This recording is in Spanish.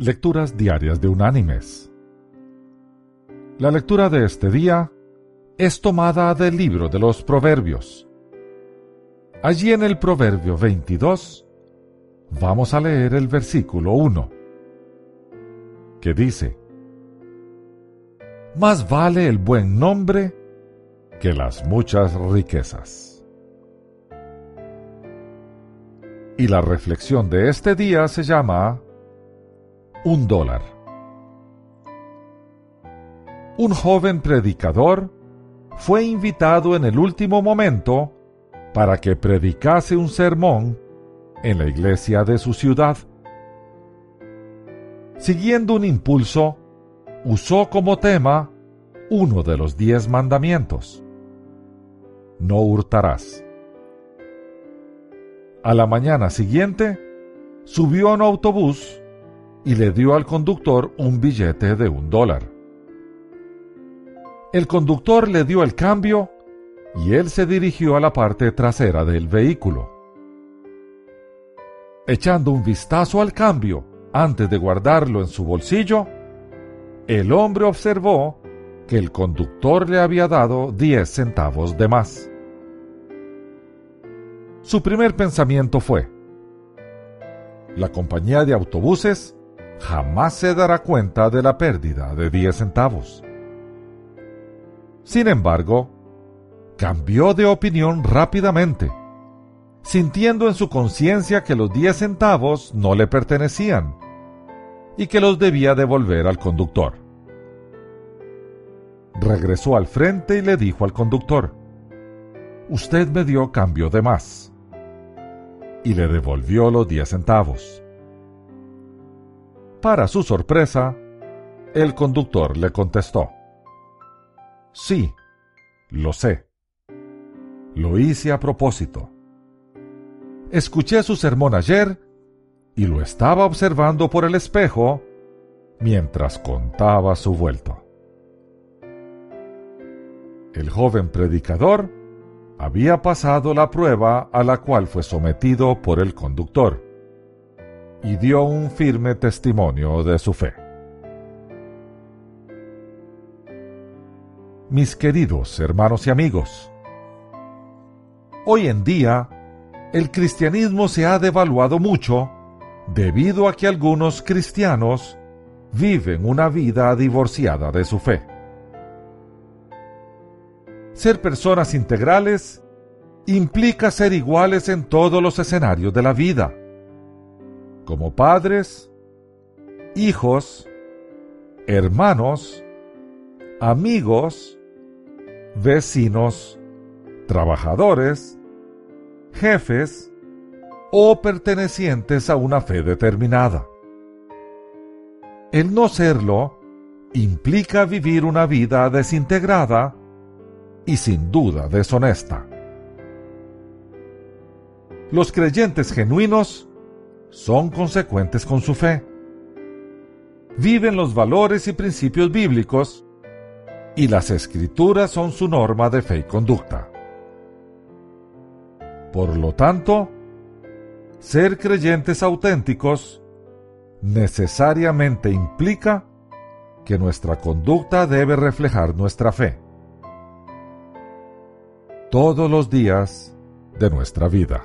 Lecturas Diarias de Unánimes. La lectura de este día es tomada del libro de los Proverbios. Allí en el Proverbio 22 vamos a leer el versículo 1, que dice, Más vale el buen nombre que las muchas riquezas. Y la reflexión de este día se llama un dólar. Un joven predicador fue invitado en el último momento para que predicase un sermón en la iglesia de su ciudad. Siguiendo un impulso, usó como tema uno de los diez mandamientos. No hurtarás. A la mañana siguiente, subió a un autobús y le dio al conductor un billete de un dólar. El conductor le dio el cambio y él se dirigió a la parte trasera del vehículo. Echando un vistazo al cambio antes de guardarlo en su bolsillo, el hombre observó que el conductor le había dado 10 centavos de más. Su primer pensamiento fue, la compañía de autobuses jamás se dará cuenta de la pérdida de 10 centavos. Sin embargo, cambió de opinión rápidamente, sintiendo en su conciencia que los 10 centavos no le pertenecían y que los debía devolver al conductor. Regresó al frente y le dijo al conductor, Usted me dio cambio de más. Y le devolvió los 10 centavos. Para su sorpresa, el conductor le contestó, Sí, lo sé. Lo hice a propósito. Escuché su sermón ayer y lo estaba observando por el espejo mientras contaba su vuelto. El joven predicador había pasado la prueba a la cual fue sometido por el conductor y dio un firme testimonio de su fe. Mis queridos hermanos y amigos, hoy en día el cristianismo se ha devaluado mucho debido a que algunos cristianos viven una vida divorciada de su fe. Ser personas integrales implica ser iguales en todos los escenarios de la vida como padres, hijos, hermanos, amigos, vecinos, trabajadores, jefes o pertenecientes a una fe determinada. El no serlo implica vivir una vida desintegrada y sin duda deshonesta. Los creyentes genuinos son consecuentes con su fe. Viven los valores y principios bíblicos y las escrituras son su norma de fe y conducta. Por lo tanto, ser creyentes auténticos necesariamente implica que nuestra conducta debe reflejar nuestra fe todos los días de nuestra vida.